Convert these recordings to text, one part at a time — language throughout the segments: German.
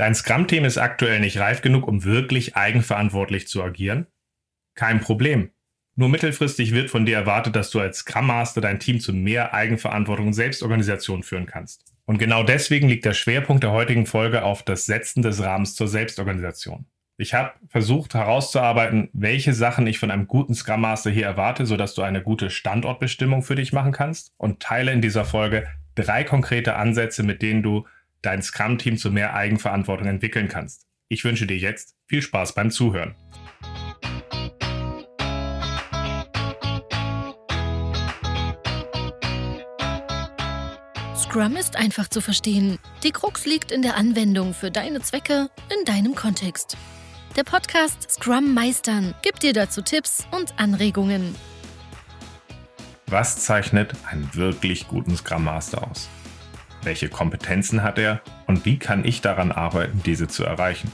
Dein Scrum-Team ist aktuell nicht reif genug, um wirklich eigenverantwortlich zu agieren? Kein Problem. Nur mittelfristig wird von dir erwartet, dass du als Scrum Master dein Team zu mehr Eigenverantwortung und Selbstorganisation führen kannst. Und genau deswegen liegt der Schwerpunkt der heutigen Folge auf das Setzen des Rahmens zur Selbstorganisation. Ich habe versucht herauszuarbeiten, welche Sachen ich von einem guten Scrum Master hier erwarte, sodass du eine gute Standortbestimmung für dich machen kannst und teile in dieser Folge drei konkrete Ansätze, mit denen du dein Scrum-Team zu mehr Eigenverantwortung entwickeln kannst. Ich wünsche dir jetzt viel Spaß beim Zuhören. Scrum ist einfach zu verstehen. Die Krux liegt in der Anwendung für deine Zwecke in deinem Kontext. Der Podcast Scrum Meistern gibt dir dazu Tipps und Anregungen. Was zeichnet einen wirklich guten Scrum Master aus? Welche Kompetenzen hat er und wie kann ich daran arbeiten, diese zu erreichen?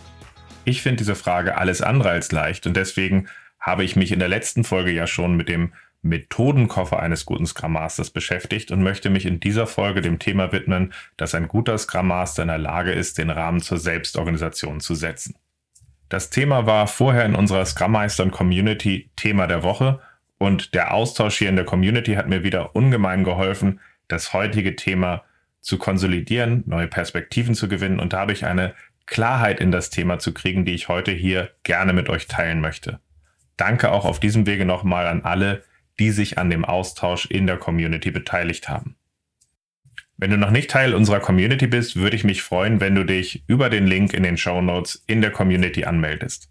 Ich finde diese Frage alles andere als leicht und deswegen habe ich mich in der letzten Folge ja schon mit dem Methodenkoffer eines guten Scrum Masters beschäftigt und möchte mich in dieser Folge dem Thema widmen, dass ein guter Scrum Master in der Lage ist, den Rahmen zur Selbstorganisation zu setzen. Das Thema war vorher in unserer Scrum Meistern Community Thema der Woche und der Austausch hier in der Community hat mir wieder ungemein geholfen, das heutige Thema zu konsolidieren, neue Perspektiven zu gewinnen und dadurch eine Klarheit in das Thema zu kriegen, die ich heute hier gerne mit euch teilen möchte. Danke auch auf diesem Wege nochmal an alle, die sich an dem Austausch in der Community beteiligt haben. Wenn du noch nicht Teil unserer Community bist, würde ich mich freuen, wenn du dich über den Link in den Show Notes in der Community anmeldest.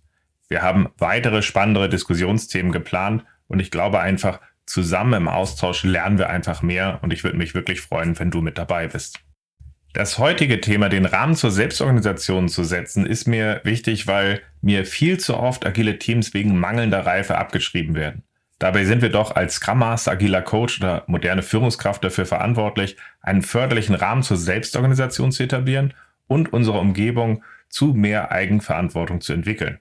Wir haben weitere spannendere Diskussionsthemen geplant und ich glaube einfach, zusammen im Austausch lernen wir einfach mehr und ich würde mich wirklich freuen, wenn du mit dabei bist. Das heutige Thema, den Rahmen zur Selbstorganisation zu setzen, ist mir wichtig, weil mir viel zu oft agile Teams wegen mangelnder Reife abgeschrieben werden. Dabei sind wir doch als Scrum Master, agiler Coach oder moderne Führungskraft dafür verantwortlich, einen förderlichen Rahmen zur Selbstorganisation zu etablieren und unsere Umgebung zu mehr Eigenverantwortung zu entwickeln.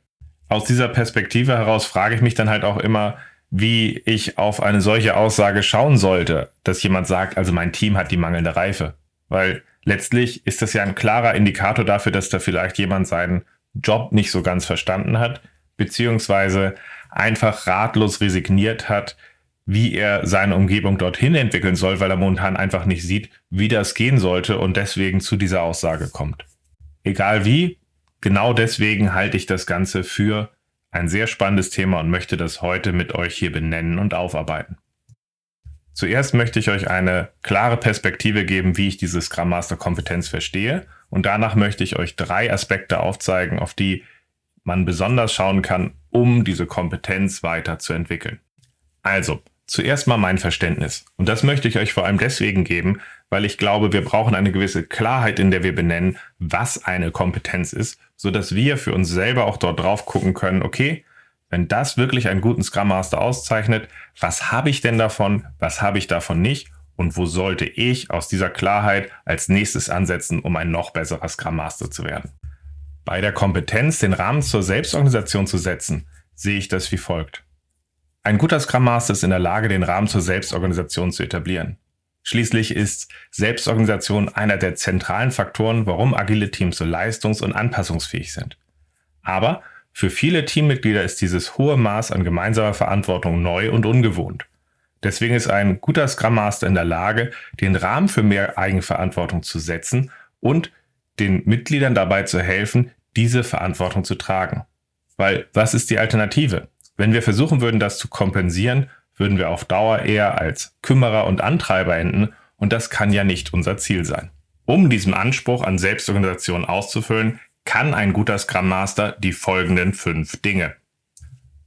Aus dieser Perspektive heraus frage ich mich dann halt auch immer, wie ich auf eine solche Aussage schauen sollte, dass jemand sagt, also mein Team hat die mangelnde Reife. Weil letztlich ist das ja ein klarer Indikator dafür, dass da vielleicht jemand seinen Job nicht so ganz verstanden hat, beziehungsweise einfach ratlos resigniert hat, wie er seine Umgebung dorthin entwickeln soll, weil er momentan einfach nicht sieht, wie das gehen sollte und deswegen zu dieser Aussage kommt. Egal wie, genau deswegen halte ich das Ganze für ein sehr spannendes Thema und möchte das heute mit euch hier benennen und aufarbeiten. Zuerst möchte ich euch eine klare Perspektive geben, wie ich diese Scrum Master Kompetenz verstehe und danach möchte ich euch drei Aspekte aufzeigen, auf die man besonders schauen kann, um diese Kompetenz weiterzuentwickeln. Also, zuerst mal mein Verständnis. Und das möchte ich euch vor allem deswegen geben, weil ich glaube, wir brauchen eine gewisse Klarheit, in der wir benennen, was eine Kompetenz ist, so dass wir für uns selber auch dort drauf gucken können, okay, wenn das wirklich einen guten Scrum Master auszeichnet, was habe ich denn davon, was habe ich davon nicht und wo sollte ich aus dieser Klarheit als nächstes ansetzen, um ein noch besserer Scrum Master zu werden. Bei der Kompetenz, den Rahmen zur Selbstorganisation zu setzen, sehe ich das wie folgt. Ein guter Scrum Master ist in der Lage, den Rahmen zur Selbstorganisation zu etablieren. Schließlich ist Selbstorganisation einer der zentralen Faktoren, warum agile Teams so leistungs- und anpassungsfähig sind. Aber für viele Teammitglieder ist dieses hohe Maß an gemeinsamer Verantwortung neu und ungewohnt. Deswegen ist ein guter Scrum Master in der Lage, den Rahmen für mehr Eigenverantwortung zu setzen und den Mitgliedern dabei zu helfen, diese Verantwortung zu tragen. Weil was ist die Alternative? Wenn wir versuchen würden, das zu kompensieren, würden wir auf Dauer eher als Kümmerer und Antreiber enden und das kann ja nicht unser Ziel sein. Um diesen Anspruch an Selbstorganisation auszufüllen, kann ein guter Scrum Master die folgenden fünf Dinge.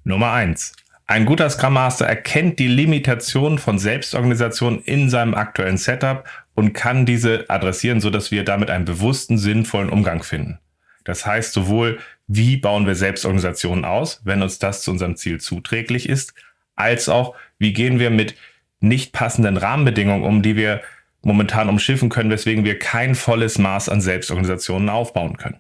Nummer eins: Ein guter Scrum Master erkennt die Limitation von Selbstorganisation in seinem aktuellen Setup und kann diese adressieren, sodass wir damit einen bewussten, sinnvollen Umgang finden. Das heißt sowohl, wie bauen wir Selbstorganisationen aus, wenn uns das zu unserem Ziel zuträglich ist, als auch, wie gehen wir mit nicht passenden Rahmenbedingungen um, die wir momentan umschiffen können, weswegen wir kein volles Maß an Selbstorganisationen aufbauen können.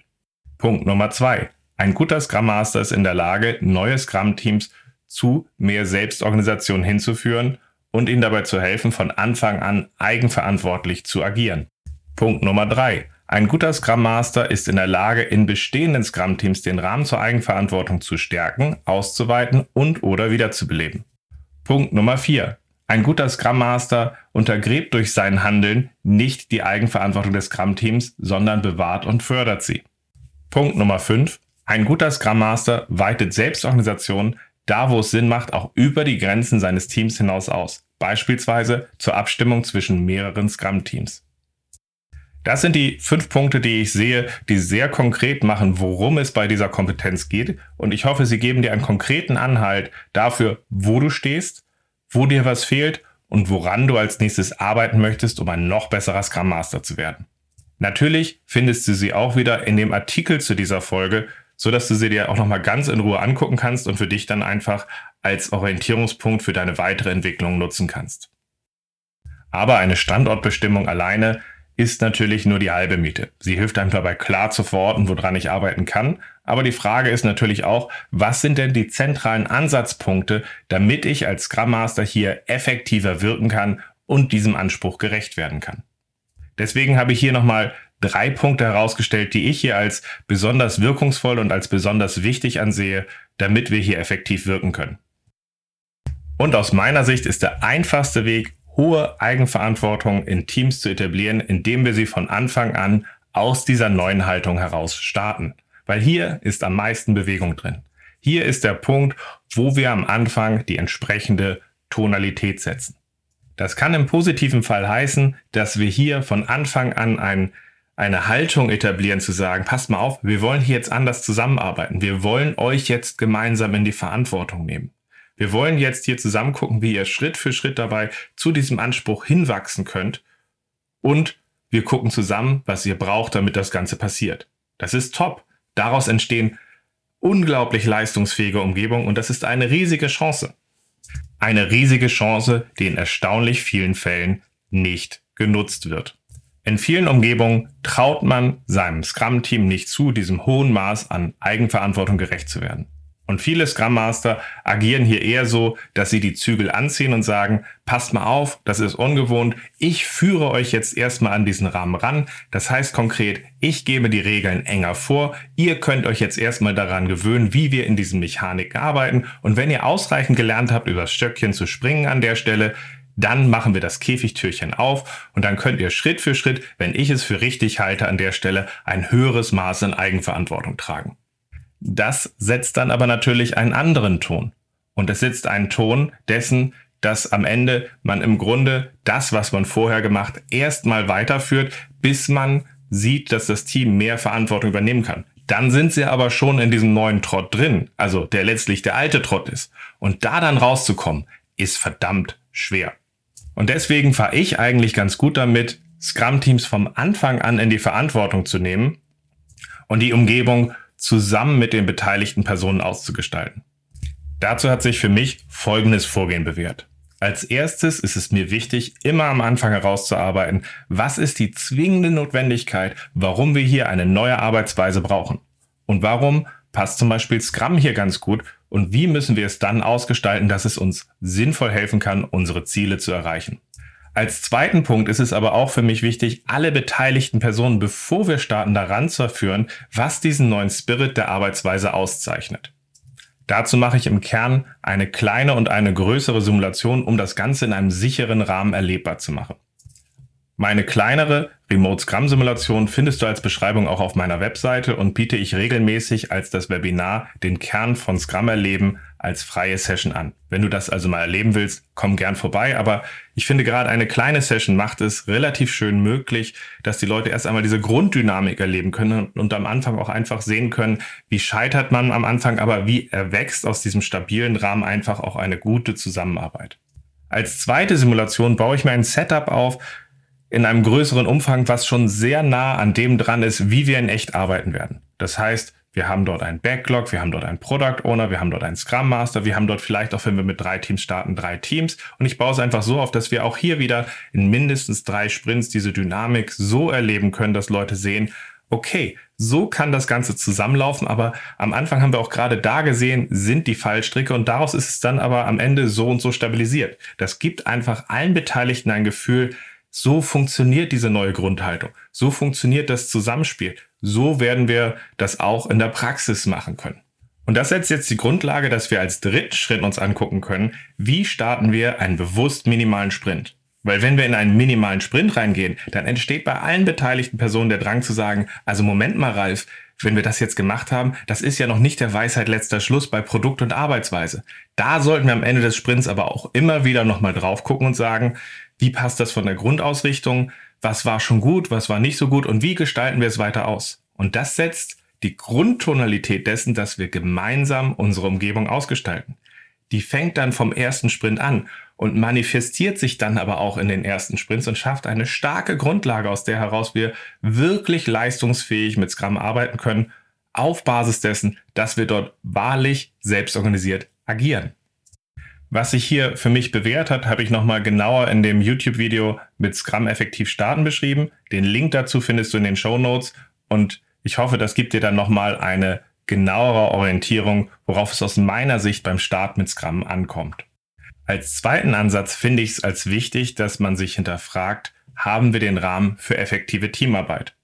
Punkt Nummer zwei. Ein guter Scrum Master ist in der Lage, neue Scrum-Teams zu mehr Selbstorganisation hinzuführen und ihnen dabei zu helfen, von Anfang an eigenverantwortlich zu agieren. Punkt Nummer drei. Ein guter Scrum Master ist in der Lage, in bestehenden Scrum-Teams den Rahmen zur Eigenverantwortung zu stärken, auszuweiten und oder wiederzubeleben. Punkt Nummer 4. Ein guter Scrum Master untergräbt durch sein Handeln nicht die Eigenverantwortung des Scrum-Teams, sondern bewahrt und fördert sie. Punkt Nummer 5. Ein guter Scrum Master weitet Selbstorganisation da, wo es Sinn macht, auch über die Grenzen seines Teams hinaus aus. Beispielsweise zur Abstimmung zwischen mehreren Scrum-Teams. Das sind die fünf Punkte, die ich sehe, die sehr konkret machen, worum es bei dieser Kompetenz geht. Und ich hoffe, sie geben dir einen konkreten Anhalt dafür, wo du stehst, wo dir was fehlt und woran du als nächstes arbeiten möchtest, um ein noch besserer Scrum Master zu werden. Natürlich findest du sie auch wieder in dem Artikel zu dieser Folge, so dass du sie dir auch nochmal ganz in Ruhe angucken kannst und für dich dann einfach als Orientierungspunkt für deine weitere Entwicklung nutzen kannst. Aber eine Standortbestimmung alleine ist natürlich nur die halbe Miete. Sie hilft einem dabei klar zu verorten, woran ich arbeiten kann. Aber die Frage ist natürlich auch, was sind denn die zentralen Ansatzpunkte, damit ich als Scrum Master hier effektiver wirken kann und diesem Anspruch gerecht werden kann. Deswegen habe ich hier nochmal drei Punkte herausgestellt, die ich hier als besonders wirkungsvoll und als besonders wichtig ansehe, damit wir hier effektiv wirken können. Und aus meiner Sicht ist der einfachste Weg, hohe Eigenverantwortung in Teams zu etablieren, indem wir sie von Anfang an aus dieser neuen Haltung heraus starten. Weil hier ist am meisten Bewegung drin. Hier ist der Punkt, wo wir am Anfang die entsprechende Tonalität setzen. Das kann im positiven Fall heißen, dass wir hier von Anfang an ein, eine Haltung etablieren zu sagen, passt mal auf, wir wollen hier jetzt anders zusammenarbeiten. Wir wollen euch jetzt gemeinsam in die Verantwortung nehmen. Wir wollen jetzt hier zusammen gucken, wie ihr Schritt für Schritt dabei zu diesem Anspruch hinwachsen könnt. Und wir gucken zusammen, was ihr braucht, damit das Ganze passiert. Das ist top. Daraus entstehen unglaublich leistungsfähige Umgebungen und das ist eine riesige Chance. Eine riesige Chance, die in erstaunlich vielen Fällen nicht genutzt wird. In vielen Umgebungen traut man seinem Scrum-Team nicht zu, diesem hohen Maß an Eigenverantwortung gerecht zu werden. Und viele Scrum Master agieren hier eher so, dass sie die Zügel anziehen und sagen, passt mal auf, das ist ungewohnt, ich führe euch jetzt erstmal an diesen Rahmen ran. Das heißt konkret, ich gebe die Regeln enger vor, ihr könnt euch jetzt erstmal daran gewöhnen, wie wir in diesen Mechaniken arbeiten. Und wenn ihr ausreichend gelernt habt, übers Stöckchen zu springen an der Stelle, dann machen wir das Käfigtürchen auf und dann könnt ihr Schritt für Schritt, wenn ich es für richtig halte, an der Stelle ein höheres Maß an Eigenverantwortung tragen. Das setzt dann aber natürlich einen anderen Ton. Und es setzt einen Ton dessen, dass am Ende man im Grunde das, was man vorher gemacht, erstmal weiterführt, bis man sieht, dass das Team mehr Verantwortung übernehmen kann. Dann sind sie aber schon in diesem neuen Trott drin, also der letztlich der alte Trott ist. Und da dann rauszukommen, ist verdammt schwer. Und deswegen fahre ich eigentlich ganz gut damit, Scrum-Teams vom Anfang an in die Verantwortung zu nehmen und die Umgebung zusammen mit den beteiligten Personen auszugestalten. Dazu hat sich für mich folgendes Vorgehen bewährt. Als erstes ist es mir wichtig, immer am Anfang herauszuarbeiten, was ist die zwingende Notwendigkeit, warum wir hier eine neue Arbeitsweise brauchen. Und warum passt zum Beispiel Scrum hier ganz gut und wie müssen wir es dann ausgestalten, dass es uns sinnvoll helfen kann, unsere Ziele zu erreichen. Als zweiten Punkt ist es aber auch für mich wichtig, alle beteiligten Personen, bevor wir starten, daran zu führen, was diesen neuen Spirit der Arbeitsweise auszeichnet. Dazu mache ich im Kern eine kleine und eine größere Simulation, um das Ganze in einem sicheren Rahmen erlebbar zu machen. Meine kleinere Remote Scrum Simulation findest du als Beschreibung auch auf meiner Webseite und biete ich regelmäßig als das Webinar den Kern von Scrum erleben als freie Session an. Wenn du das also mal erleben willst, komm gern vorbei. Aber ich finde gerade eine kleine Session macht es relativ schön möglich, dass die Leute erst einmal diese Grunddynamik erleben können und am Anfang auch einfach sehen können, wie scheitert man am Anfang, aber wie erwächst aus diesem stabilen Rahmen einfach auch eine gute Zusammenarbeit. Als zweite Simulation baue ich mir ein Setup auf, in einem größeren Umfang, was schon sehr nah an dem dran ist, wie wir in echt arbeiten werden. Das heißt, wir haben dort einen Backlog, wir haben dort einen Product Owner, wir haben dort einen Scrum Master, wir haben dort vielleicht auch, wenn wir mit drei Teams starten, drei Teams. Und ich baue es einfach so auf, dass wir auch hier wieder in mindestens drei Sprints diese Dynamik so erleben können, dass Leute sehen, okay, so kann das Ganze zusammenlaufen, aber am Anfang haben wir auch gerade da gesehen, sind die Fallstricke und daraus ist es dann aber am Ende so und so stabilisiert. Das gibt einfach allen Beteiligten ein Gefühl, So funktioniert diese neue Grundhaltung. So funktioniert das Zusammenspiel. So werden wir das auch in der Praxis machen können. Und das setzt jetzt die Grundlage, dass wir als dritten Schritt uns angucken können, wie starten wir einen bewusst minimalen Sprint. Weil wenn wir in einen minimalen Sprint reingehen, dann entsteht bei allen beteiligten Personen der Drang zu sagen, also Moment mal, Ralf, wenn wir das jetzt gemacht haben, das ist ja noch nicht der Weisheit letzter Schluss bei Produkt und Arbeitsweise. Da sollten wir am Ende des Sprints aber auch immer wieder nochmal drauf gucken und sagen, wie passt das von der Grundausrichtung? Was war schon gut? Was war nicht so gut? Und wie gestalten wir es weiter aus? Und das setzt die Grundtonalität dessen, dass wir gemeinsam unsere Umgebung ausgestalten. Die fängt dann vom ersten Sprint an und manifestiert sich dann aber auch in den ersten Sprints und schafft eine starke Grundlage, aus der heraus wir wirklich leistungsfähig mit Scrum arbeiten können, auf Basis dessen, dass wir dort wahrlich selbstorganisiert agieren. Was sich hier für mich bewährt hat, habe ich nochmal genauer in dem YouTube-Video mit Scrum effektiv starten beschrieben. Den Link dazu findest du in den Show Notes und ich hoffe, das gibt dir dann nochmal eine genauere Orientierung, worauf es aus meiner Sicht beim Start mit Scrum ankommt. Als zweiten Ansatz finde ich es als wichtig, dass man sich hinterfragt, haben wir den Rahmen für effektive Teamarbeit?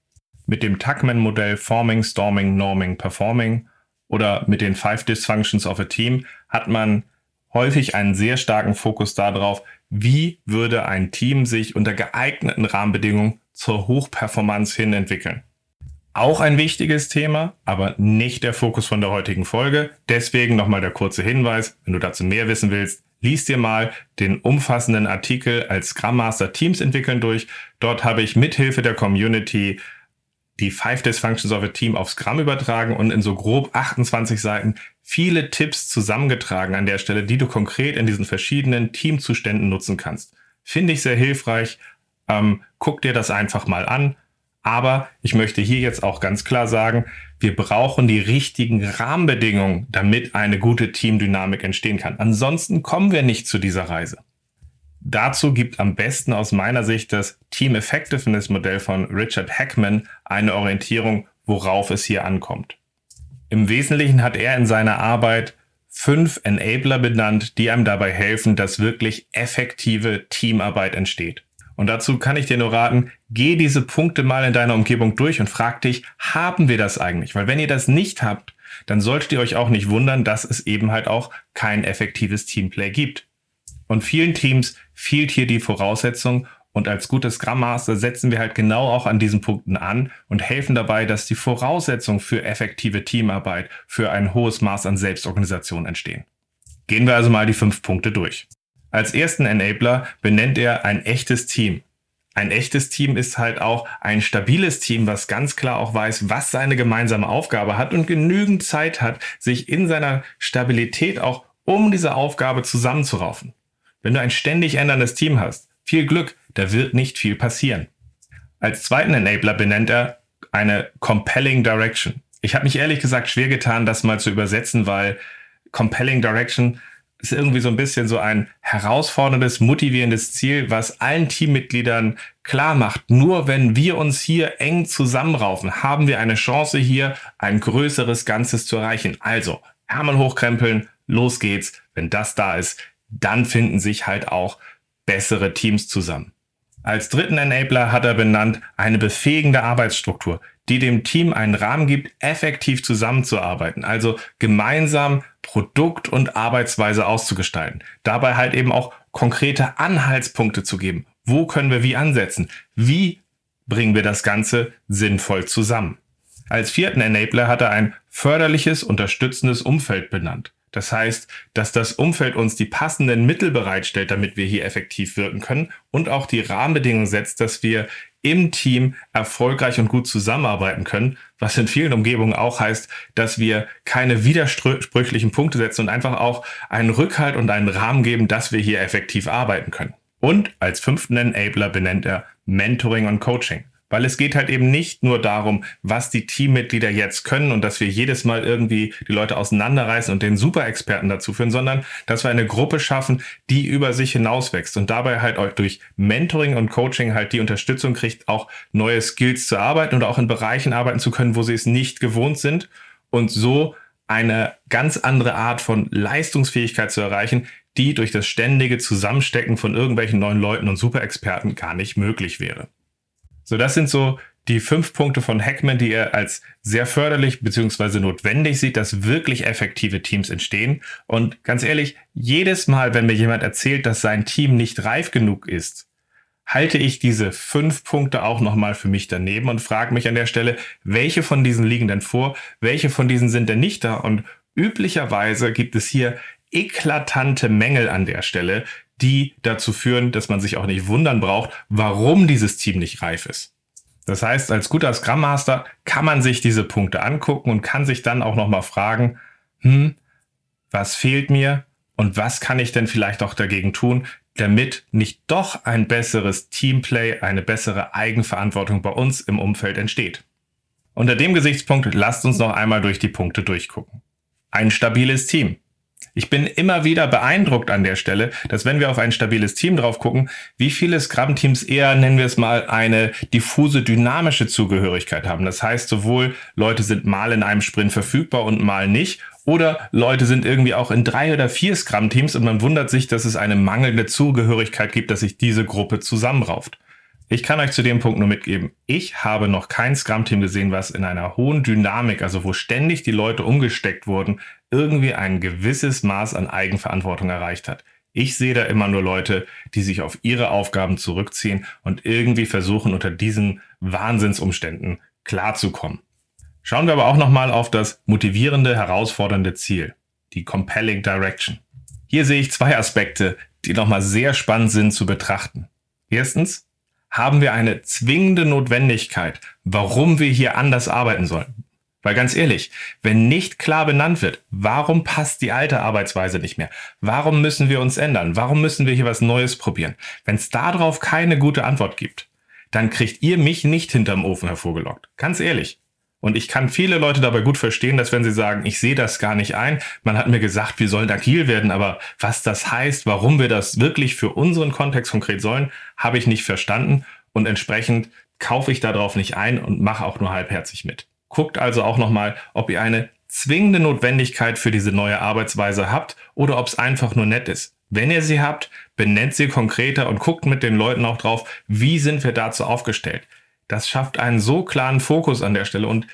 Mit dem Tuckman-Modell Forming, Storming, Norming, Performing oder mit den Five Dysfunctions of a Team hat man häufig einen sehr starken Fokus darauf, wie würde ein Team sich unter geeigneten Rahmenbedingungen zur Hochperformance hin entwickeln. Auch ein wichtiges Thema, aber nicht der Fokus von der heutigen Folge. Deswegen nochmal der kurze Hinweis, wenn du dazu mehr wissen willst, lies dir mal den umfassenden Artikel als Scrum Master Teams entwickeln durch. Dort habe ich mithilfe der Community die Five Dysfunctions of a Team auf Scrum übertragen und in so grob 28 Seiten viele Tipps zusammengetragen an der Stelle, die du konkret in diesen verschiedenen Teamzuständen nutzen kannst. Finde ich sehr hilfreich. Ähm, guck dir das einfach mal an. Aber ich möchte hier jetzt auch ganz klar sagen, wir brauchen die richtigen Rahmenbedingungen, damit eine gute Teamdynamik entstehen kann. Ansonsten kommen wir nicht zu dieser Reise. Dazu gibt am besten aus meiner Sicht das Team Effectiveness Modell von Richard Hackman eine Orientierung, worauf es hier ankommt. Im Wesentlichen hat er in seiner Arbeit fünf Enabler benannt, die einem dabei helfen, dass wirklich effektive Teamarbeit entsteht. Und dazu kann ich dir nur raten, geh diese Punkte mal in deiner Umgebung durch und frag dich, haben wir das eigentlich? Weil wenn ihr das nicht habt, dann solltet ihr euch auch nicht wundern, dass es eben halt auch kein effektives Teamplay gibt. Und vielen Teams fehlt hier die Voraussetzung und als gutes Scrum Master setzen wir halt genau auch an diesen Punkten an und helfen dabei, dass die Voraussetzungen für effektive Teamarbeit, für ein hohes Maß an Selbstorganisation entstehen. Gehen wir also mal die fünf Punkte durch. Als ersten Enabler benennt er ein echtes Team. Ein echtes Team ist halt auch ein stabiles Team, was ganz klar auch weiß, was seine gemeinsame Aufgabe hat und genügend Zeit hat, sich in seiner Stabilität auch um diese Aufgabe zusammenzuraufen. Wenn du ein ständig änderndes Team hast, viel Glück, da wird nicht viel passieren. Als zweiten Enabler benennt er eine Compelling Direction. Ich habe mich ehrlich gesagt schwer getan, das mal zu übersetzen, weil Compelling Direction ist irgendwie so ein bisschen so ein herausforderndes, motivierendes Ziel, was allen Teammitgliedern klar macht. Nur wenn wir uns hier eng zusammenraufen, haben wir eine Chance hier ein größeres Ganzes zu erreichen. Also, Ärmel hochkrempeln, los geht's. Wenn das da ist, dann finden sich halt auch bessere Teams zusammen. Als dritten Enabler hat er benannt eine befähigende Arbeitsstruktur, die dem Team einen Rahmen gibt, effektiv zusammenzuarbeiten, also gemeinsam Produkt und Arbeitsweise auszugestalten. Dabei halt eben auch konkrete Anhaltspunkte zu geben. Wo können wir wie ansetzen? Wie bringen wir das Ganze sinnvoll zusammen? Als vierten Enabler hat er ein förderliches, unterstützendes Umfeld benannt. Das heißt, dass das Umfeld uns die passenden Mittel bereitstellt, damit wir hier effektiv wirken können und auch die Rahmenbedingungen setzt, dass wir im Team erfolgreich und gut zusammenarbeiten können, was in vielen Umgebungen auch heißt, dass wir keine widersprüchlichen Punkte setzen und einfach auch einen Rückhalt und einen Rahmen geben, dass wir hier effektiv arbeiten können. Und als fünften Enabler benennt er Mentoring und Coaching. Weil es geht halt eben nicht nur darum, was die Teammitglieder jetzt können und dass wir jedes Mal irgendwie die Leute auseinanderreißen und den Superexperten dazu führen, sondern dass wir eine Gruppe schaffen, die über sich hinauswächst und dabei halt auch durch Mentoring und Coaching halt die Unterstützung kriegt, auch neue Skills zu arbeiten oder auch in Bereichen arbeiten zu können, wo sie es nicht gewohnt sind und so eine ganz andere Art von Leistungsfähigkeit zu erreichen, die durch das ständige Zusammenstecken von irgendwelchen neuen Leuten und Superexperten gar nicht möglich wäre. So, das sind so die fünf Punkte von Hackman, die er als sehr förderlich bzw. notwendig sieht, dass wirklich effektive Teams entstehen. Und ganz ehrlich, jedes Mal, wenn mir jemand erzählt, dass sein Team nicht reif genug ist, halte ich diese fünf Punkte auch nochmal für mich daneben und frage mich an der Stelle, welche von diesen liegen denn vor, welche von diesen sind denn nicht da? Und üblicherweise gibt es hier eklatante Mängel an der Stelle, die dazu führen, dass man sich auch nicht wundern braucht, warum dieses Team nicht reif ist. Das heißt, als guter Scrum Master kann man sich diese Punkte angucken und kann sich dann auch nochmal fragen, hm, was fehlt mir und was kann ich denn vielleicht auch dagegen tun, damit nicht doch ein besseres Teamplay, eine bessere Eigenverantwortung bei uns im Umfeld entsteht. Unter dem Gesichtspunkt lasst uns noch einmal durch die Punkte durchgucken. Ein stabiles Team. Ich bin immer wieder beeindruckt an der Stelle, dass wenn wir auf ein stabiles Team drauf gucken, wie viele Scrum-Teams eher, nennen wir es mal, eine diffuse dynamische Zugehörigkeit haben. Das heißt, sowohl Leute sind mal in einem Sprint verfügbar und mal nicht. Oder Leute sind irgendwie auch in drei oder vier Scrum-Teams und man wundert sich, dass es eine mangelnde Zugehörigkeit gibt, dass sich diese Gruppe zusammenrauft. Ich kann euch zu dem Punkt nur mitgeben, ich habe noch kein Scrum-Team gesehen, was in einer hohen Dynamik, also wo ständig die Leute umgesteckt wurden, irgendwie ein gewisses Maß an Eigenverantwortung erreicht hat. Ich sehe da immer nur Leute, die sich auf ihre Aufgaben zurückziehen und irgendwie versuchen, unter diesen Wahnsinnsumständen klarzukommen. Schauen wir aber auch nochmal auf das motivierende, herausfordernde Ziel, die Compelling Direction. Hier sehe ich zwei Aspekte, die nochmal sehr spannend sind zu betrachten. Erstens, haben wir eine zwingende Notwendigkeit, warum wir hier anders arbeiten sollen. Weil ganz ehrlich, wenn nicht klar benannt wird, warum passt die alte Arbeitsweise nicht mehr? Warum müssen wir uns ändern? Warum müssen wir hier was Neues probieren? Wenn es darauf keine gute Antwort gibt, dann kriegt ihr mich nicht hinterm Ofen hervorgelockt. Ganz ehrlich. Und ich kann viele Leute dabei gut verstehen, dass wenn sie sagen, ich sehe das gar nicht ein, man hat mir gesagt, wir sollen agil werden, aber was das heißt, warum wir das wirklich für unseren Kontext konkret sollen, habe ich nicht verstanden und entsprechend kaufe ich darauf nicht ein und mache auch nur halbherzig mit. Guckt also auch nochmal, ob ihr eine zwingende Notwendigkeit für diese neue Arbeitsweise habt oder ob es einfach nur nett ist. Wenn ihr sie habt, benennt sie konkreter und guckt mit den Leuten auch drauf, wie sind wir dazu aufgestellt. Das schafft einen so klaren Fokus an der Stelle. Und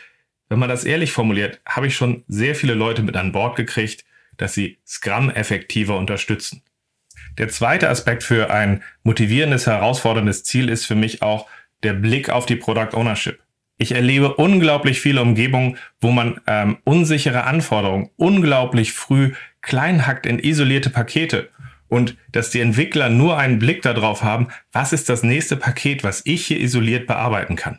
wenn man das ehrlich formuliert, habe ich schon sehr viele Leute mit an Bord gekriegt, dass sie Scrum effektiver unterstützen. Der zweite Aspekt für ein motivierendes, herausforderndes Ziel ist für mich auch der Blick auf die Product Ownership. Ich erlebe unglaublich viele Umgebungen, wo man ähm, unsichere Anforderungen unglaublich früh kleinhackt in isolierte Pakete und dass die Entwickler nur einen Blick darauf haben, was ist das nächste Paket, was ich hier isoliert bearbeiten kann.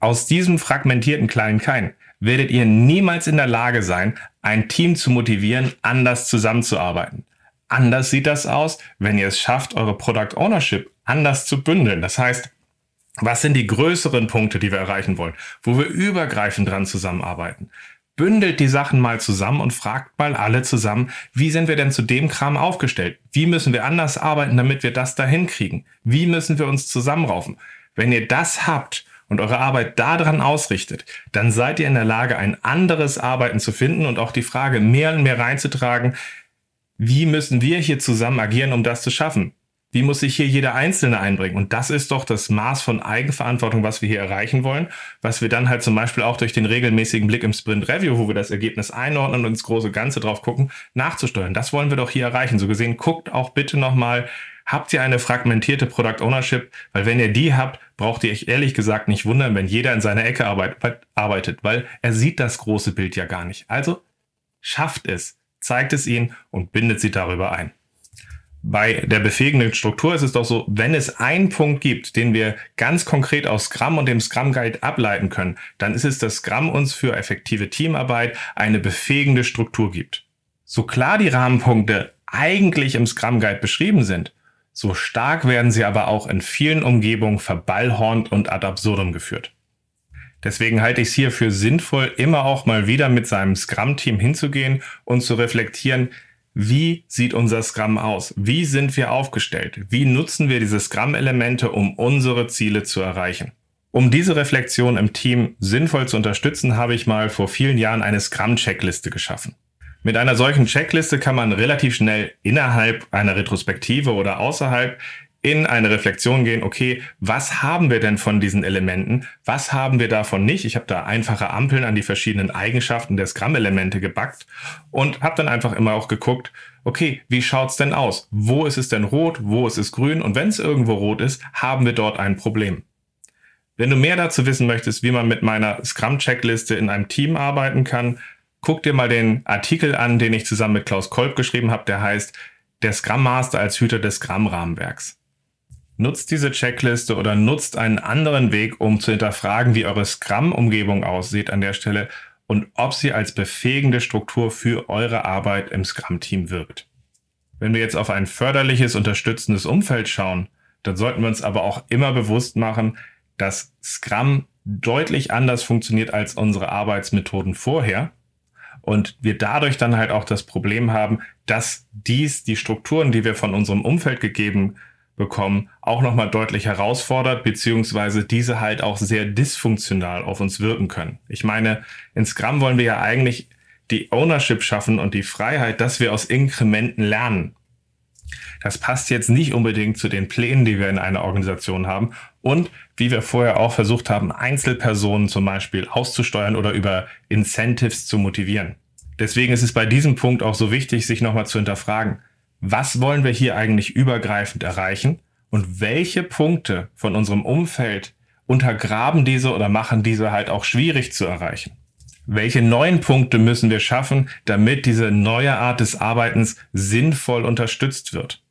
Aus diesem fragmentierten kleinen Kein werdet ihr niemals in der Lage sein, ein Team zu motivieren, anders zusammenzuarbeiten. Anders sieht das aus, wenn ihr es schafft, eure Product Ownership anders zu bündeln. Das heißt, was sind die größeren Punkte, die wir erreichen wollen, wo wir übergreifend dran zusammenarbeiten? bündelt die Sachen mal zusammen und fragt mal alle zusammen, wie sind wir denn zu dem Kram aufgestellt? Wie müssen wir anders arbeiten, damit wir das dahin kriegen? Wie müssen wir uns zusammenraufen? Wenn ihr das habt und eure Arbeit daran ausrichtet, dann seid ihr in der Lage, ein anderes Arbeiten zu finden und auch die Frage mehr und mehr reinzutragen, wie müssen wir hier zusammen agieren, um das zu schaffen? Wie muss sich hier jeder Einzelne einbringen? Und das ist doch das Maß von Eigenverantwortung, was wir hier erreichen wollen, was wir dann halt zum Beispiel auch durch den regelmäßigen Blick im Sprint Review, wo wir das Ergebnis einordnen und ins große Ganze drauf gucken, nachzusteuern. Das wollen wir doch hier erreichen. So gesehen, guckt auch bitte nochmal, habt ihr eine fragmentierte Product Ownership? Weil wenn ihr die habt, braucht ihr euch ehrlich gesagt nicht wundern, wenn jeder in seiner Ecke arbeitet, weil er sieht das große Bild ja gar nicht. Also schafft es, zeigt es ihnen und bindet sie darüber ein bei der befähigenden Struktur ist es doch so, wenn es einen Punkt gibt, den wir ganz konkret aus Scrum und dem Scrum Guide ableiten können, dann ist es, dass Scrum uns für effektive Teamarbeit eine befähigende Struktur gibt. So klar die Rahmenpunkte eigentlich im Scrum Guide beschrieben sind, so stark werden sie aber auch in vielen Umgebungen verballhornt und ad absurdum geführt. Deswegen halte ich es hier für sinnvoll, immer auch mal wieder mit seinem Scrum-Team hinzugehen und zu reflektieren, wie sieht unser Scrum aus? Wie sind wir aufgestellt? Wie nutzen wir diese Scrum-Elemente, um unsere Ziele zu erreichen? Um diese Reflexion im Team sinnvoll zu unterstützen, habe ich mal vor vielen Jahren eine Scrum-Checkliste geschaffen. Mit einer solchen Checkliste kann man relativ schnell innerhalb einer Retrospektive oder außerhalb in eine Reflexion gehen, okay, was haben wir denn von diesen Elementen? Was haben wir davon nicht? Ich habe da einfache Ampeln an die verschiedenen Eigenschaften der Scrum-Elemente gebackt und habe dann einfach immer auch geguckt, okay, wie schaut's denn aus? Wo ist es denn rot? Wo ist es grün? Und wenn es irgendwo rot ist, haben wir dort ein Problem. Wenn du mehr dazu wissen möchtest, wie man mit meiner Scrum-Checkliste in einem Team arbeiten kann, guck dir mal den Artikel an, den ich zusammen mit Klaus Kolb geschrieben habe, der heißt Der Scrum Master als Hüter des Scrum-Rahmenwerks. Nutzt diese Checkliste oder nutzt einen anderen Weg, um zu hinterfragen, wie eure Scrum-Umgebung aussieht an der Stelle und ob sie als befähigende Struktur für eure Arbeit im Scrum-Team wirkt. Wenn wir jetzt auf ein förderliches, unterstützendes Umfeld schauen, dann sollten wir uns aber auch immer bewusst machen, dass Scrum deutlich anders funktioniert als unsere Arbeitsmethoden vorher und wir dadurch dann halt auch das Problem haben, dass dies die Strukturen, die wir von unserem Umfeld gegeben bekommen, auch nochmal deutlich herausfordert, beziehungsweise diese halt auch sehr dysfunktional auf uns wirken können. Ich meine, in Scrum wollen wir ja eigentlich die Ownership schaffen und die Freiheit, dass wir aus Inkrementen lernen. Das passt jetzt nicht unbedingt zu den Plänen, die wir in einer Organisation haben und wie wir vorher auch versucht haben, Einzelpersonen zum Beispiel auszusteuern oder über Incentives zu motivieren. Deswegen ist es bei diesem Punkt auch so wichtig, sich nochmal zu hinterfragen, was wollen wir hier eigentlich übergreifend erreichen und welche Punkte von unserem Umfeld untergraben diese oder machen diese halt auch schwierig zu erreichen. Welche neuen Punkte müssen wir schaffen, damit diese neue Art des Arbeitens sinnvoll unterstützt wird?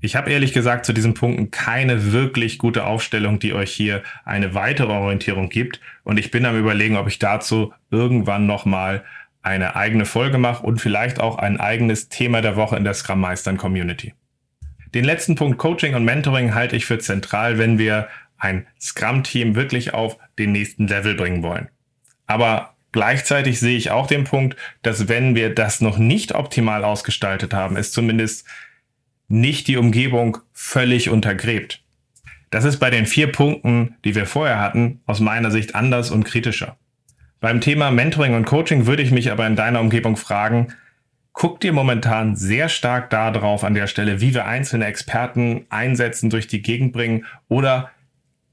Ich habe ehrlich gesagt zu diesen Punkten keine wirklich gute Aufstellung, die euch hier eine weitere Orientierung gibt. Und ich bin am überlegen, ob ich dazu irgendwann nochmal eine eigene Folge mache und vielleicht auch ein eigenes Thema der Woche in der Scrum Meistern Community. Den letzten Punkt Coaching und Mentoring halte ich für zentral, wenn wir ein Scrum-Team wirklich auf den nächsten Level bringen wollen. Aber gleichzeitig sehe ich auch den Punkt, dass wenn wir das noch nicht optimal ausgestaltet haben, es zumindest nicht die Umgebung völlig untergräbt. Das ist bei den vier Punkten, die wir vorher hatten, aus meiner Sicht anders und kritischer. Beim Thema Mentoring und Coaching würde ich mich aber in deiner Umgebung fragen, guckt ihr momentan sehr stark darauf an der Stelle, wie wir einzelne Experten einsetzen, durch die Gegend bringen oder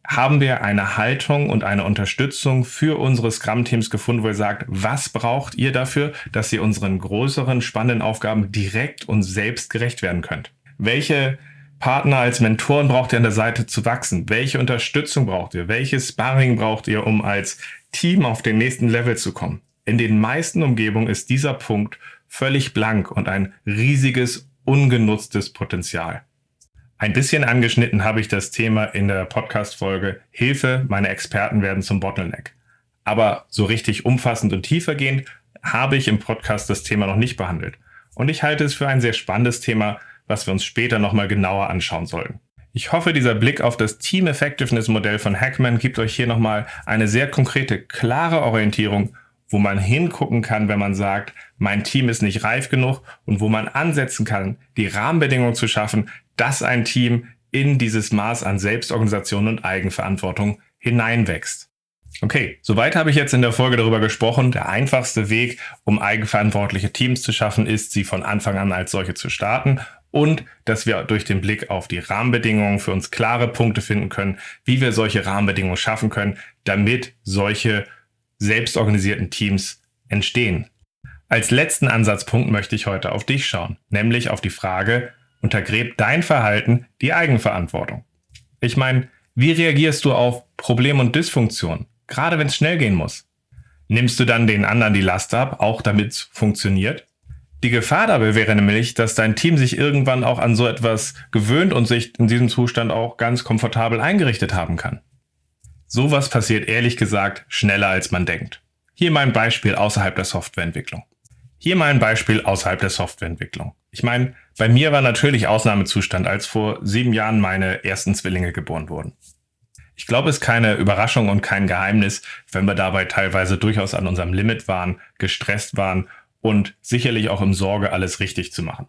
haben wir eine Haltung und eine Unterstützung für unsere Scrum-Teams gefunden, wo ihr sagt, was braucht ihr dafür, dass ihr unseren größeren, spannenden Aufgaben direkt und selbst gerecht werden könnt? Welche Partner als Mentoren braucht ihr an der Seite zu wachsen? Welche Unterstützung braucht ihr? Welches Sparring braucht ihr, um als Team auf den nächsten Level zu kommen. In den meisten Umgebungen ist dieser Punkt völlig blank und ein riesiges, ungenutztes Potenzial. Ein bisschen angeschnitten habe ich das Thema in der Podcast-Folge Hilfe, meine Experten werden zum Bottleneck. Aber so richtig umfassend und tiefergehend habe ich im Podcast das Thema noch nicht behandelt. Und ich halte es für ein sehr spannendes Thema, was wir uns später nochmal genauer anschauen sollten. Ich hoffe, dieser Blick auf das Team Effectiveness Modell von Hackman gibt euch hier nochmal eine sehr konkrete, klare Orientierung, wo man hingucken kann, wenn man sagt, mein Team ist nicht reif genug und wo man ansetzen kann, die Rahmenbedingungen zu schaffen, dass ein Team in dieses Maß an Selbstorganisation und Eigenverantwortung hineinwächst. Okay, soweit habe ich jetzt in der Folge darüber gesprochen. Der einfachste Weg, um eigenverantwortliche Teams zu schaffen, ist, sie von Anfang an als solche zu starten und dass wir durch den Blick auf die Rahmenbedingungen für uns klare Punkte finden können, wie wir solche Rahmenbedingungen schaffen können, damit solche selbstorganisierten Teams entstehen. Als letzten Ansatzpunkt möchte ich heute auf dich schauen, nämlich auf die Frage, untergräbt dein Verhalten die Eigenverantwortung? Ich meine, wie reagierst du auf Problem und Dysfunktion, gerade wenn es schnell gehen muss? Nimmst du dann den anderen die Last ab, auch damit es funktioniert? Die Gefahr dabei wäre nämlich, dass dein Team sich irgendwann auch an so etwas gewöhnt und sich in diesem Zustand auch ganz komfortabel eingerichtet haben kann. Sowas passiert ehrlich gesagt schneller als man denkt. Hier mein Beispiel außerhalb der Softwareentwicklung. Hier mal ein Beispiel außerhalb der Softwareentwicklung. Ich meine, bei mir war natürlich Ausnahmezustand, als vor sieben Jahren meine ersten Zwillinge geboren wurden. Ich glaube, es ist keine Überraschung und kein Geheimnis, wenn wir dabei teilweise durchaus an unserem Limit waren, gestresst waren und sicherlich auch im Sorge, alles richtig zu machen.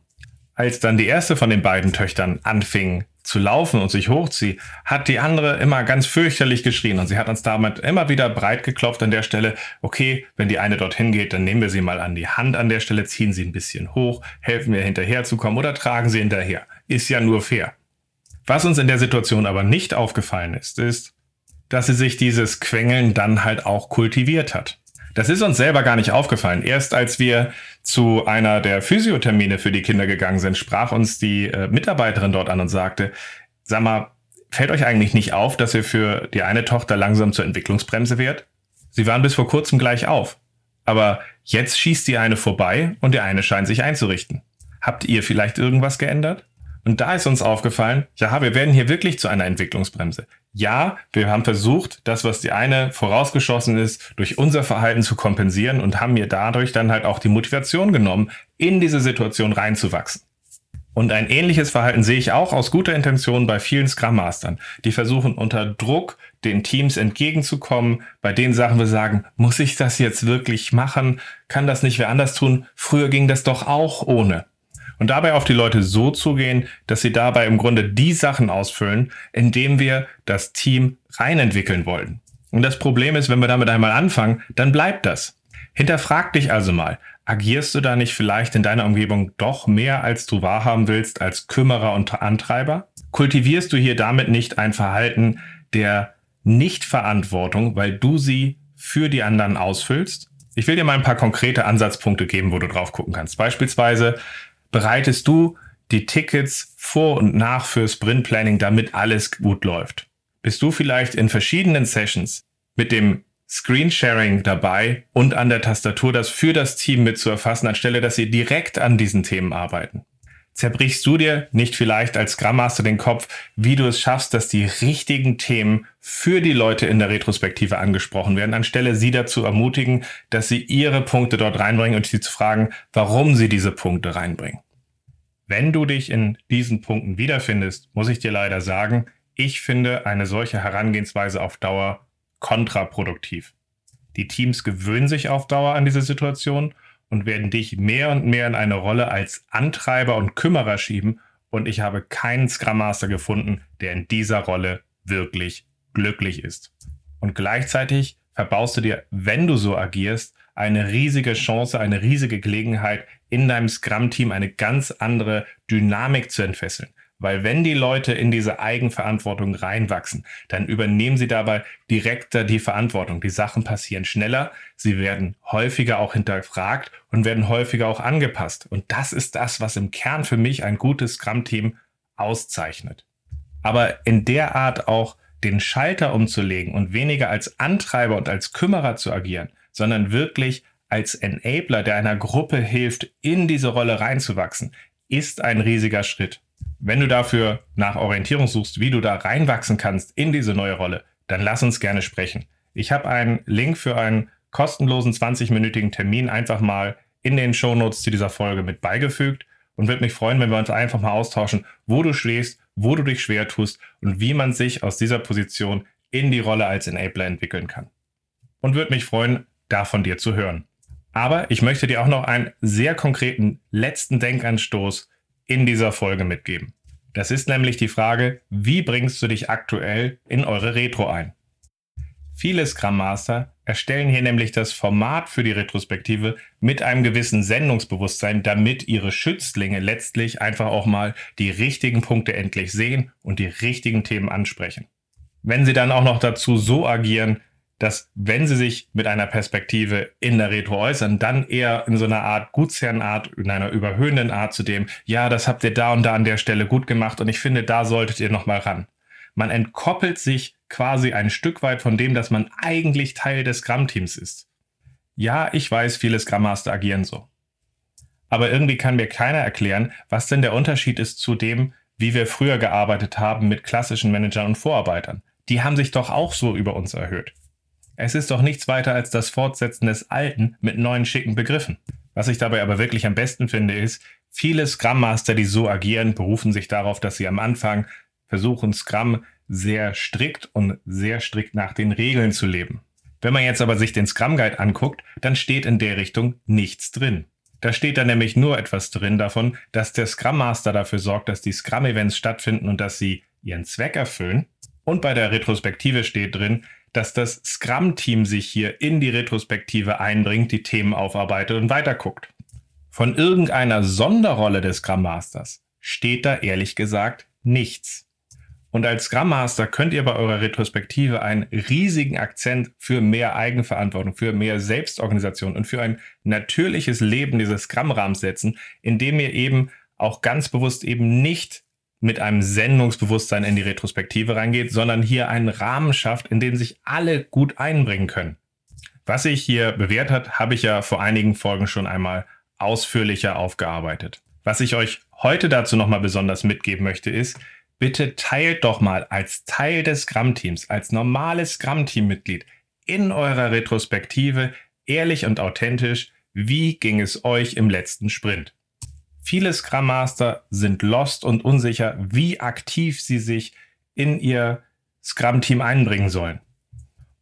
Als dann die erste von den beiden Töchtern anfing, zu laufen und sich hochziehe, hat die andere immer ganz fürchterlich geschrien und sie hat uns damit immer wieder breit geklopft an der Stelle, okay, wenn die eine dorthin geht, dann nehmen wir sie mal an die Hand an der Stelle, ziehen sie ein bisschen hoch, helfen wir hinterherzukommen oder tragen sie hinterher. Ist ja nur fair. Was uns in der Situation aber nicht aufgefallen ist, ist, dass sie sich dieses Quengeln dann halt auch kultiviert hat. Das ist uns selber gar nicht aufgefallen. Erst als wir zu einer der Physiothermine für die Kinder gegangen sind, sprach uns die äh, Mitarbeiterin dort an und sagte, sag mal, fällt euch eigentlich nicht auf, dass ihr für die eine Tochter langsam zur Entwicklungsbremse wird? Sie waren bis vor kurzem gleich auf. Aber jetzt schießt die eine vorbei und der eine scheint sich einzurichten. Habt ihr vielleicht irgendwas geändert? Und da ist uns aufgefallen, ja, wir werden hier wirklich zu einer Entwicklungsbremse ja, wir haben versucht, das, was die eine vorausgeschossen ist, durch unser Verhalten zu kompensieren und haben mir dadurch dann halt auch die Motivation genommen, in diese Situation reinzuwachsen. Und ein ähnliches Verhalten sehe ich auch aus guter Intention bei vielen Scrum Mastern, die versuchen unter Druck den Teams entgegenzukommen, bei den Sachen wir sagen, muss ich das jetzt wirklich machen? Kann das nicht wer anders tun? Früher ging das doch auch ohne und dabei auf die Leute so zugehen, dass sie dabei im Grunde die Sachen ausfüllen, indem wir das Team reinentwickeln wollen. Und das Problem ist, wenn wir damit einmal anfangen, dann bleibt das. Hinterfrag dich also mal, agierst du da nicht vielleicht in deiner Umgebung doch mehr, als du wahrhaben willst, als Kümmerer und Antreiber? Kultivierst du hier damit nicht ein Verhalten der Nichtverantwortung, weil du sie für die anderen ausfüllst? Ich will dir mal ein paar konkrete Ansatzpunkte geben, wo du drauf gucken kannst. Beispielsweise, bereitest du die Tickets vor und nach für Sprint Planning, damit alles gut läuft? Bist du vielleicht in verschiedenen Sessions mit dem Screensharing dabei und an der Tastatur das für das Team mit zu erfassen, anstelle dass sie direkt an diesen Themen arbeiten? Zerbrichst du dir nicht vielleicht als Scrum Master den Kopf, wie du es schaffst, dass die richtigen Themen für die Leute in der Retrospektive angesprochen werden, anstelle sie dazu ermutigen, dass sie ihre Punkte dort reinbringen und sie zu fragen, warum sie diese Punkte reinbringen? Wenn du dich in diesen Punkten wiederfindest, muss ich dir leider sagen, ich finde eine solche Herangehensweise auf Dauer kontraproduktiv. Die Teams gewöhnen sich auf Dauer an diese Situation und werden dich mehr und mehr in eine Rolle als Antreiber und Kümmerer schieben. Und ich habe keinen Scrum Master gefunden, der in dieser Rolle wirklich glücklich ist. Und gleichzeitig verbaust du dir, wenn du so agierst, eine riesige Chance, eine riesige Gelegenheit, in deinem Scrum-Team eine ganz andere Dynamik zu entfesseln. Weil wenn die Leute in diese Eigenverantwortung reinwachsen, dann übernehmen sie dabei direkter die Verantwortung. Die Sachen passieren schneller, sie werden häufiger auch hinterfragt und werden häufiger auch angepasst. Und das ist das, was im Kern für mich ein gutes Scrum-Team auszeichnet. Aber in der Art auch den Schalter umzulegen und weniger als Antreiber und als Kümmerer zu agieren, sondern wirklich als Enabler, der einer Gruppe hilft, in diese Rolle reinzuwachsen, ist ein riesiger Schritt. Wenn du dafür nach Orientierung suchst, wie du da reinwachsen kannst in diese neue Rolle, dann lass uns gerne sprechen. Ich habe einen Link für einen kostenlosen 20-minütigen Termin einfach mal in den Shownotes zu dieser Folge mit beigefügt und würde mich freuen, wenn wir uns einfach mal austauschen, wo du stehst, wo du dich schwer tust und wie man sich aus dieser Position in die Rolle als Enabler entwickeln kann. Und würde mich freuen, da von dir zu hören. Aber ich möchte dir auch noch einen sehr konkreten letzten Denkanstoß in dieser Folge mitgeben. Das ist nämlich die Frage, wie bringst du dich aktuell in eure Retro ein? Viele Scrum Master erstellen hier nämlich das Format für die Retrospektive mit einem gewissen Sendungsbewusstsein, damit ihre Schützlinge letztlich einfach auch mal die richtigen Punkte endlich sehen und die richtigen Themen ansprechen. Wenn sie dann auch noch dazu so agieren, dass wenn sie sich mit einer Perspektive in der Retro äußern, dann eher in so einer Art Gutsherrenart, in einer überhöhenden Art zu dem, ja, das habt ihr da und da an der Stelle gut gemacht und ich finde, da solltet ihr nochmal ran. Man entkoppelt sich quasi ein Stück weit von dem, dass man eigentlich Teil des Scrum-Teams ist. Ja, ich weiß, viele Scrum Master agieren so. Aber irgendwie kann mir keiner erklären, was denn der Unterschied ist zu dem, wie wir früher gearbeitet haben mit klassischen Managern und Vorarbeitern. Die haben sich doch auch so über uns erhöht. Es ist doch nichts weiter als das Fortsetzen des Alten mit neuen schicken Begriffen. Was ich dabei aber wirklich am besten finde, ist, viele Scrum Master, die so agieren, berufen sich darauf, dass sie am Anfang versuchen, Scrum sehr strikt und sehr strikt nach den Regeln zu leben. Wenn man jetzt aber sich den Scrum Guide anguckt, dann steht in der Richtung nichts drin. Da steht dann nämlich nur etwas drin davon, dass der Scrum Master dafür sorgt, dass die Scrum Events stattfinden und dass sie ihren Zweck erfüllen. Und bei der Retrospektive steht drin, dass das Scrum-Team sich hier in die Retrospektive einbringt, die Themen aufarbeitet und weiterguckt. Von irgendeiner Sonderrolle des Scrum Masters steht da ehrlich gesagt nichts. Und als Scrum Master könnt ihr bei eurer Retrospektive einen riesigen Akzent für mehr Eigenverantwortung, für mehr Selbstorganisation und für ein natürliches Leben dieses Scrum-Rahmens setzen, indem ihr eben auch ganz bewusst eben nicht mit einem Sendungsbewusstsein in die Retrospektive reingeht, sondern hier einen Rahmen schafft, in dem sich alle gut einbringen können. Was sich hier bewährt hat, habe ich ja vor einigen Folgen schon einmal ausführlicher aufgearbeitet. Was ich euch heute dazu nochmal besonders mitgeben möchte, ist, bitte teilt doch mal als Teil des Scrum-Teams, als normales Scrum-Team-Mitglied in eurer Retrospektive ehrlich und authentisch, wie ging es euch im letzten Sprint. Viele Scrum Master sind lost und unsicher, wie aktiv sie sich in ihr Scrum-Team einbringen sollen.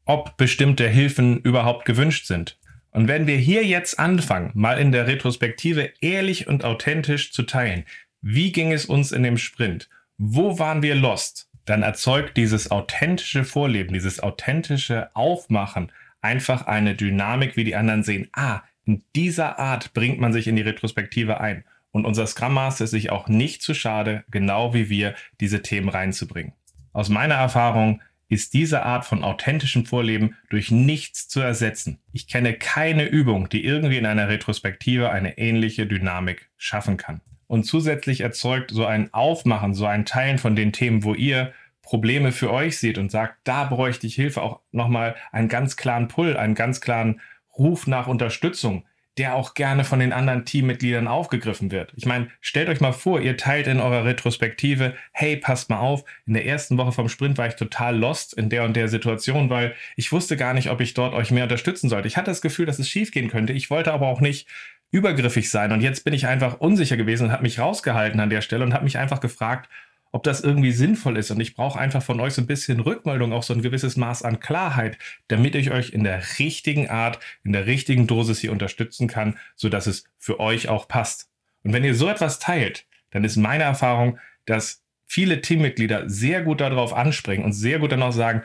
Ob bestimmte Hilfen überhaupt gewünscht sind. Und wenn wir hier jetzt anfangen, mal in der Retrospektive ehrlich und authentisch zu teilen, wie ging es uns in dem Sprint wo waren wir lost? Dann erzeugt dieses authentische Vorleben, dieses authentische Aufmachen einfach eine Dynamik, wie die anderen sehen. Ah, in dieser Art bringt man sich in die Retrospektive ein. Und unser Scrum Master ist sich auch nicht zu schade, genau wie wir, diese Themen reinzubringen. Aus meiner Erfahrung ist diese Art von authentischem Vorleben durch nichts zu ersetzen. Ich kenne keine Übung, die irgendwie in einer Retrospektive eine ähnliche Dynamik schaffen kann. Und zusätzlich erzeugt so ein Aufmachen, so ein Teilen von den Themen, wo ihr Probleme für euch seht und sagt, da bräuchte ich Hilfe, auch nochmal einen ganz klaren Pull, einen ganz klaren Ruf nach Unterstützung, der auch gerne von den anderen Teammitgliedern aufgegriffen wird. Ich meine, stellt euch mal vor, ihr teilt in eurer Retrospektive, hey, passt mal auf, in der ersten Woche vom Sprint war ich total lost in der und der Situation, weil ich wusste gar nicht, ob ich dort euch mehr unterstützen sollte. Ich hatte das Gefühl, dass es schiefgehen könnte. Ich wollte aber auch nicht übergriffig sein. Und jetzt bin ich einfach unsicher gewesen und habe mich rausgehalten an der Stelle und habe mich einfach gefragt, ob das irgendwie sinnvoll ist. Und ich brauche einfach von euch so ein bisschen Rückmeldung, auch so ein gewisses Maß an Klarheit, damit ich euch in der richtigen Art, in der richtigen Dosis hier unterstützen kann, sodass es für euch auch passt. Und wenn ihr so etwas teilt, dann ist meine Erfahrung, dass viele Teammitglieder sehr gut darauf anspringen und sehr gut dann auch sagen,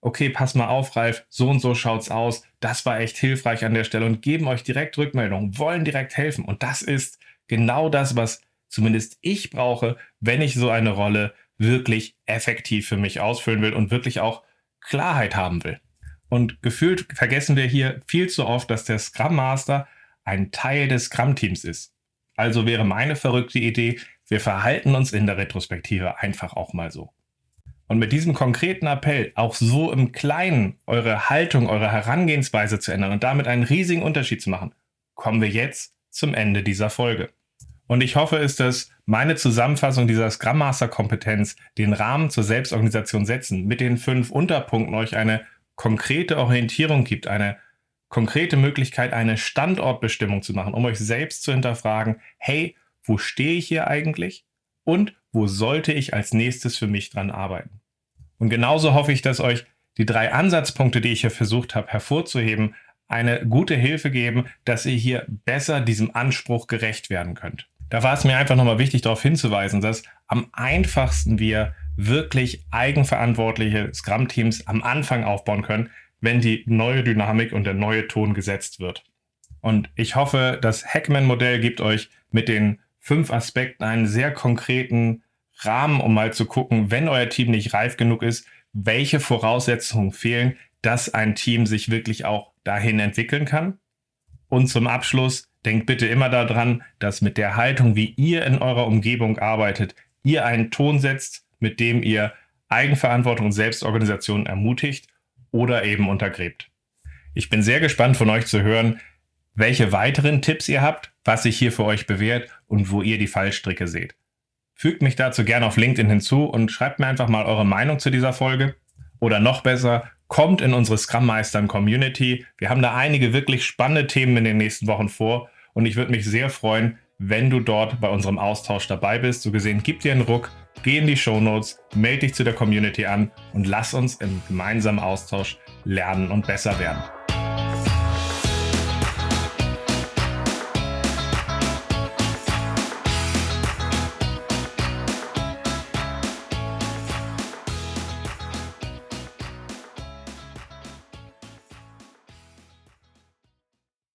okay, pass mal auf, Ralf, so und so schaut's aus, das war echt hilfreich an der Stelle und geben euch direkt Rückmeldungen, wollen direkt helfen. Und das ist genau das, was zumindest ich brauche, wenn ich so eine Rolle wirklich effektiv für mich ausfüllen will und wirklich auch Klarheit haben will. Und gefühlt vergessen wir hier viel zu oft, dass der Scrum Master ein Teil des Scrum-Teams ist. Also wäre meine verrückte Idee, wir verhalten uns in der Retrospektive einfach auch mal so. Und mit diesem konkreten Appell, auch so im Kleinen eure Haltung, eure Herangehensweise zu ändern und damit einen riesigen Unterschied zu machen, kommen wir jetzt zum Ende dieser Folge. Und ich hoffe es, dass meine Zusammenfassung dieser Scrum Master Kompetenz den Rahmen zur Selbstorganisation setzen, mit den fünf Unterpunkten euch eine konkrete Orientierung gibt, eine konkrete Möglichkeit, eine Standortbestimmung zu machen, um euch selbst zu hinterfragen, hey, wo stehe ich hier eigentlich? Und wo sollte ich als nächstes für mich dran arbeiten? Und genauso hoffe ich, dass euch die drei Ansatzpunkte, die ich hier versucht habe hervorzuheben, eine gute Hilfe geben, dass ihr hier besser diesem Anspruch gerecht werden könnt. Da war es mir einfach nochmal wichtig darauf hinzuweisen, dass am einfachsten wir wirklich eigenverantwortliche Scrum-Teams am Anfang aufbauen können, wenn die neue Dynamik und der neue Ton gesetzt wird. Und ich hoffe, das Hackman-Modell gibt euch mit den fünf Aspekten einen sehr konkreten Rahmen, um mal zu gucken, wenn euer Team nicht reif genug ist, welche Voraussetzungen fehlen, dass ein Team sich wirklich auch dahin entwickeln kann. Und zum Abschluss, denkt bitte immer daran, dass mit der Haltung, wie ihr in eurer Umgebung arbeitet, ihr einen Ton setzt, mit dem ihr Eigenverantwortung und Selbstorganisation ermutigt oder eben untergräbt. Ich bin sehr gespannt von euch zu hören, welche weiteren Tipps ihr habt, was sich hier für euch bewährt und wo ihr die Fallstricke seht. Fügt mich dazu gerne auf LinkedIn hinzu und schreibt mir einfach mal eure Meinung zu dieser Folge. Oder noch besser, kommt in unsere Scrum Meistern Community. Wir haben da einige wirklich spannende Themen in den nächsten Wochen vor und ich würde mich sehr freuen, wenn du dort bei unserem Austausch dabei bist. So gesehen, gib dir einen Ruck, geh in die Show Notes, melde dich zu der Community an und lass uns im gemeinsamen Austausch lernen und besser werden.